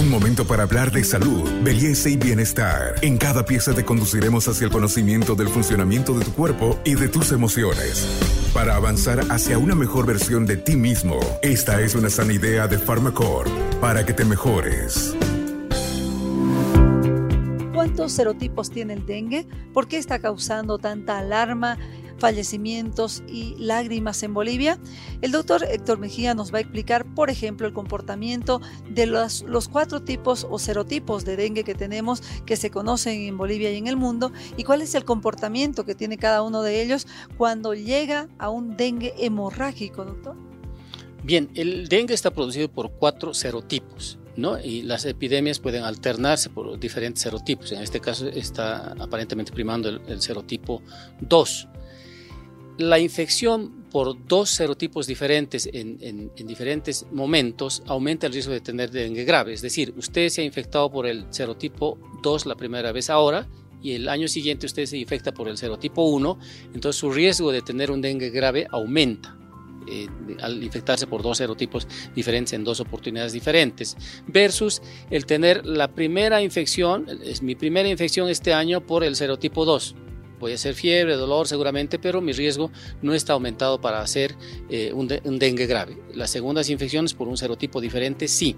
Un momento para hablar de salud, belleza y bienestar. En cada pieza te conduciremos hacia el conocimiento del funcionamiento de tu cuerpo y de tus emociones. Para avanzar hacia una mejor versión de ti mismo, esta es una sana idea de Pharmacore para que te mejores. ¿Cuántos serotipos tiene el dengue? ¿Por qué está causando tanta alarma? Fallecimientos y lágrimas en Bolivia, el doctor Héctor Mejía nos va a explicar, por ejemplo, el comportamiento de los, cuatro tipos o serotipos de dengue que tenemos, que se conocen en Bolivia y en el mundo, y cuál es el comportamiento que tiene cada uno de ellos cuando llega a un dengue hemorrágico, doctor. Bien, el dengue está producido por cuatro serotipos. ¿No? Y las epidemias pueden alternarse por diferentes serotipos. En este caso está aparentemente primando el, el serotipo 2 la infección por dos serotipos diferentes en, diferentes momentos aumenta el riesgo de tener dengue grave. Es decir, usted se ha infectado por el serotipo 2 la primera vez ahora y el año siguiente usted se infecta por el serotipo 1, entonces su riesgo de tener un dengue grave aumenta. Eh, al infectarse por dos serotipos diferentes en dos oportunidades diferentes, versus el tener la primera infección, es mi primera infección este año por el serotipo 2 Puede ser fiebre, dolor seguramente, pero mi riesgo no está aumentado para hacer eh, un, dengue grave. Las segundas infecciones por un serotipo diferente, sí.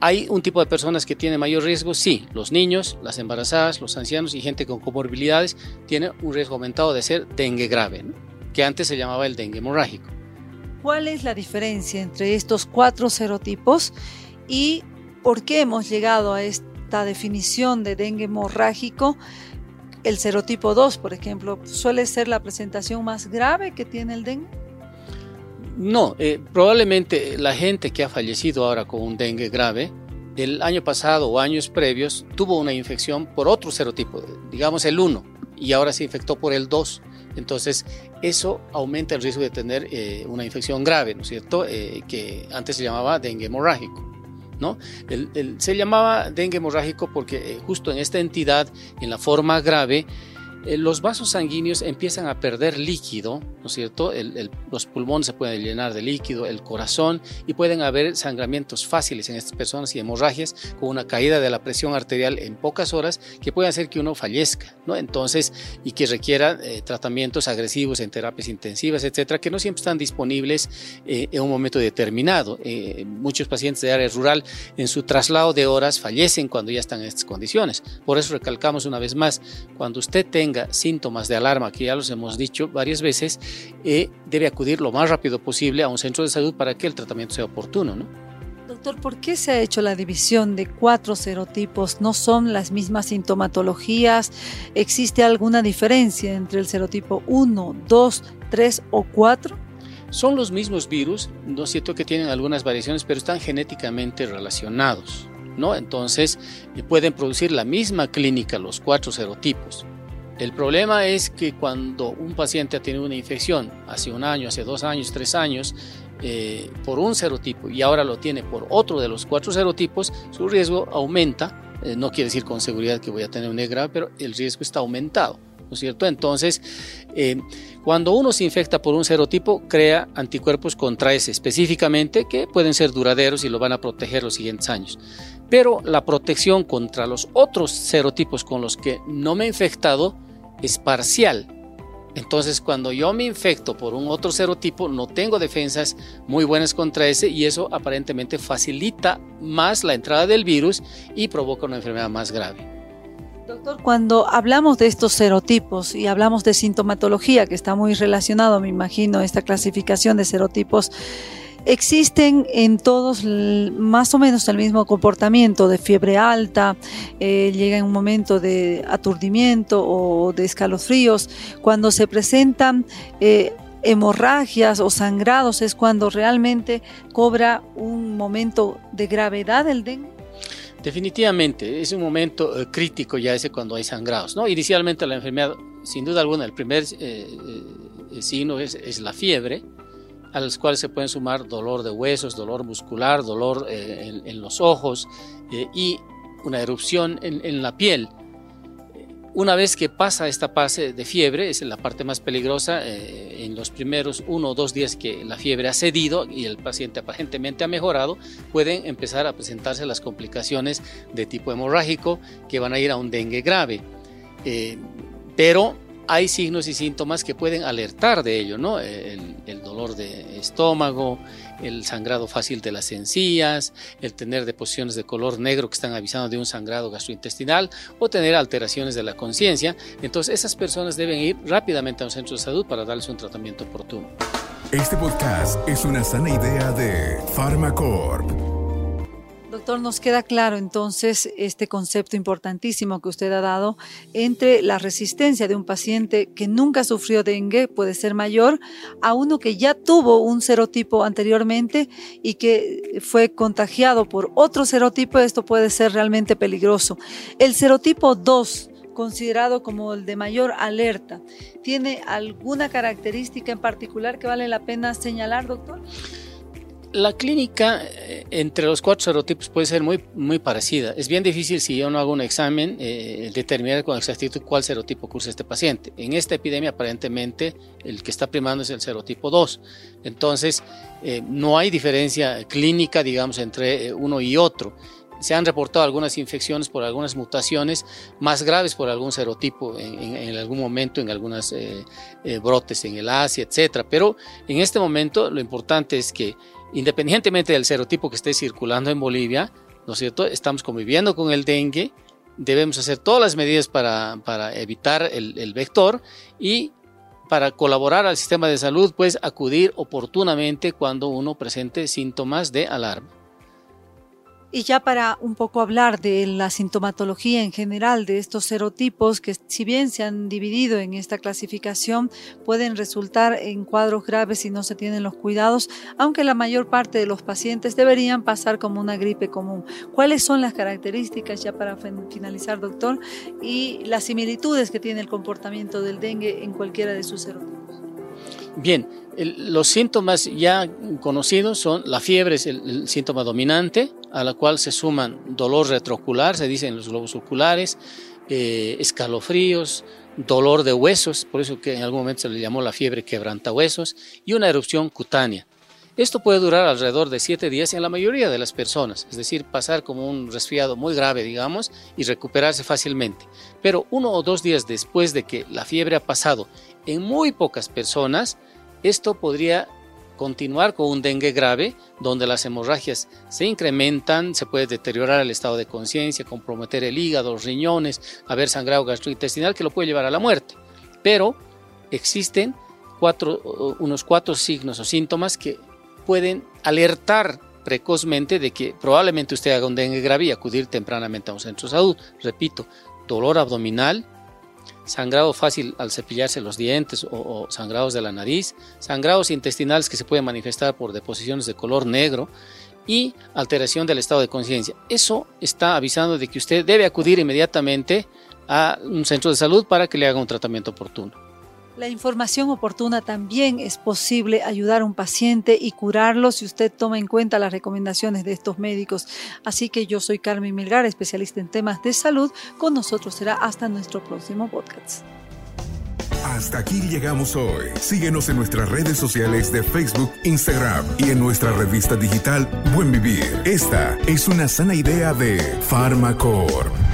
¿Hay un tipo de personas que tienen mayor riesgo? Sí, los niños, las embarazadas, los ancianos y gente con comorbilidades tienen un riesgo aumentado de ser dengue grave, que antes se llamaba el dengue hemorrágico. ¿Cuál es la diferencia entre estos cuatro serotipos y por qué hemos llegado a esta definición de dengue hemorrágico el serotipo 2, por ejemplo, suele ser la presentación más grave que tiene el dengue. No, eh, probablemente la gente que ha fallecido ahora con un dengue grave, el año pasado o años previos tuvo una infección por otro serotipo, digamos el 1, y ahora se infectó por el 2. Entonces, eso aumenta el riesgo de tener eh, una infección grave, ¿no es cierto? Eh, que antes se llamaba dengue hemorrágico. ¿No? se llamaba dengue hemorrágico porque eh, justo en esta entidad, en la forma grave, eh, los vasos sanguíneos empiezan a perder líquido, ¿no es cierto? los pulmones se pueden llenar de líquido, el corazón, y pueden haber sangramientos fáciles en estas personas y hemorragias con una caída de la presión arterial en pocas horas que puede hacer que uno fallezca, ¿no? Entonces, y que requiera eh, tratamientos agresivos en terapias intensivas, etcétera, que no siempre están disponibles eh, en un momento determinado. muchos pacientes de área rural en su traslado de horas fallecen cuando ya están en estas condiciones. Por eso recalcamos una vez más, cuando usted tenga síntomas de alarma, que ya los hemos dicho varias veces, eh, debe acudir lo más rápido posible a un centro de salud para que el tratamiento sea oportuno. ¿no? Doctor, ¿por qué se ha hecho la división de cuatro serotipos? ¿No son las mismas sintomatologías? ¿Existe alguna diferencia entre el serotipo 1, 2, 3 o 4? Son los mismos virus, no es cierto que tienen algunas variaciones, pero están genéticamente relacionados. ¿no? Entonces, eh, pueden producir la misma clínica los cuatro serotipos. El problema es que cuando un paciente ha tenido una infección hace un año, hace dos años, tres años, eh, por un serotipo y ahora lo tiene por otro de los cuatro serotipos, su riesgo aumenta. Eh, no quiere decir con seguridad que voy a tener un grave, pero el riesgo está aumentado. ¿No es cierto? Entonces, eh, cuando uno se infecta por un serotipo, crea anticuerpos contra ese específicamente que pueden ser duraderos y lo van a proteger los siguientes años. Pero la protección contra los otros serotipos con los que no me he infectado es parcial. Entonces, cuando yo me infecto por un otro serotipo, no tengo defensas muy buenas contra ese y eso aparentemente facilita más la entrada del virus y provoca una enfermedad más grave. Doctor, cuando hablamos de estos serotipos y hablamos de sintomatología, que está muy relacionado, me imagino, esta clasificación de serotipos, existen en todos más o menos el mismo comportamiento de fiebre alta, eh, llega en un momento de aturdimiento o de escalofríos. Cuando se presentan eh, hemorragias o sangrados es cuando realmente cobra un momento de gravedad el dengue. Definitivamente, es un momento eh, crítico ya ese cuando hay sangrados. ¿no? Inicialmente la enfermedad, sin duda alguna, el primer signo es, es la fiebre, a los cuales se pueden sumar dolor de huesos, dolor muscular, dolor eh, en, los ojos eh, y una erupción en, la piel. una vez que pasa esta fase de fiebre, es la parte más peligrosa, eh, en los primeros uno o dos días que la fiebre ha cedido y el paciente aparentemente ha mejorado, pueden empezar a presentarse las complicaciones de tipo hemorrágico que van a ir a un dengue grave. Pero hay signos y síntomas que pueden alertar de ello, ¿no? El, dolor de estómago, el sangrado fácil de las encías, el tener deposiciones de color negro que están avisando de un sangrado gastrointestinal o tener alteraciones de la conciencia. Entonces esas personas deben ir rápidamente a un centro de salud para darles un tratamiento oportuno. Este podcast es una sana idea de Pharmacorp. Doctor, nos queda claro entonces este concepto importantísimo que usted ha dado entre la resistencia de un paciente que nunca sufrió dengue, puede ser mayor, a uno que ya tuvo un serotipo anteriormente y que fue contagiado por otro serotipo, esto puede ser realmente peligroso. El serotipo 2, considerado como el de mayor alerta, ¿tiene alguna característica en particular que vale la pena señalar, doctor? La clínica eh, entre los cuatro serotipos puede ser muy, muy parecida. Es bien difícil si yo no hago un examen eh, determinar con exactitud cuál serotipo cursa este paciente. En esta epidemia aparentemente el que está primando es el serotipo 2. Entonces eh, no hay diferencia clínica, digamos, entre uno y otro. Se han reportado algunas infecciones por algunas mutaciones más graves por algún serotipo en, algún momento, en algunos brotes en el Asia, etc. Pero en este momento lo importante es que independientemente del serotipo que esté circulando en Bolivia, ¿no es cierto? Estamos conviviendo con el dengue, debemos hacer todas las medidas para, evitar el, el, vector y para colaborar al sistema de salud, pues acudir oportunamente cuando uno presente síntomas de alarma. Y ya para un poco hablar de la sintomatología en general de estos serotipos, que si bien se han dividido en esta clasificación, pueden resultar en cuadros graves si no se tienen los cuidados, aunque la mayor parte de los pacientes deberían pasar como una gripe común. ¿Cuáles son las características, ya para finalizar, doctor, y las similitudes que tiene el comportamiento del dengue en cualquiera de sus serotipos? Bien, los síntomas ya conocidos son la fiebre es el, síntoma dominante, a la cual se suman dolor retroocular, se dice en los globos oculares, eh, escalofríos, dolor de huesos, por eso que en algún momento se le llamó la fiebre quebranta huesos, y una erupción cutánea. Esto puede durar alrededor de 7 días en la mayoría de las personas, es decir, pasar como un resfriado muy grave, digamos, y recuperarse fácilmente. Pero uno o dos días después de que la fiebre ha pasado, en muy pocas personas, esto podría continuar con un dengue grave, donde las hemorragias se incrementan, se puede deteriorar el estado de conciencia, comprometer el hígado, los riñones, haber sangrado gastrointestinal que lo puede llevar a la muerte. Pero existen unos cuatro signos o síntomas que pueden alertar precozmente de que probablemente usted haga un dengue grave y acudir tempranamente a un centro de salud. Repito, dolor abdominal, sangrado fácil al cepillarse los dientes o, sangrados de la nariz, sangrados intestinales que se pueden manifestar por deposiciones de color negro y alteración del estado de conciencia. Eso está avisando de que usted debe acudir inmediatamente a un centro de salud para que le haga un tratamiento oportuno. La información oportuna también es posible ayudar a un paciente y curarlo si usted toma en cuenta las recomendaciones de estos médicos. Así que yo soy Carmen Milgar, especialista en temas de salud. Con nosotros será hasta nuestro próximo podcast. Hasta aquí llegamos hoy. Síguenos en nuestras redes sociales de Facebook, Instagram y en nuestra revista digital Buen Vivir. Esta es una sana idea de Pharmacorp.